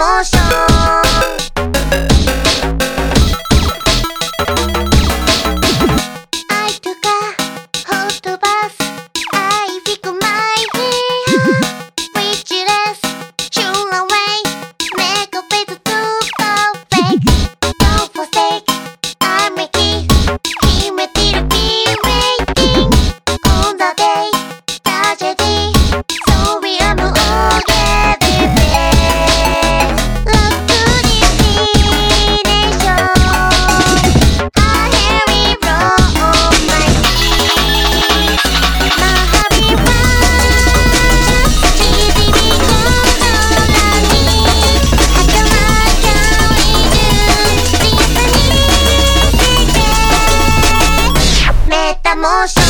emotion たモーション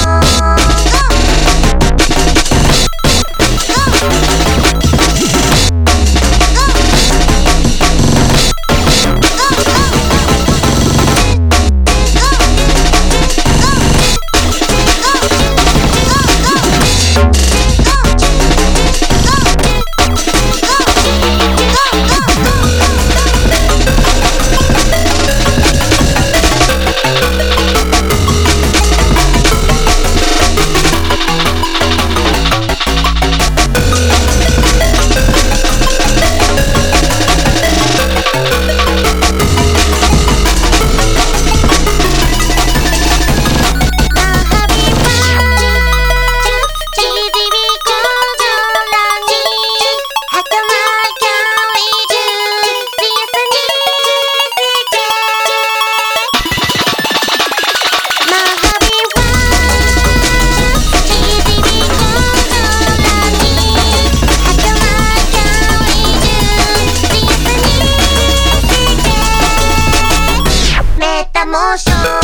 estamos yo.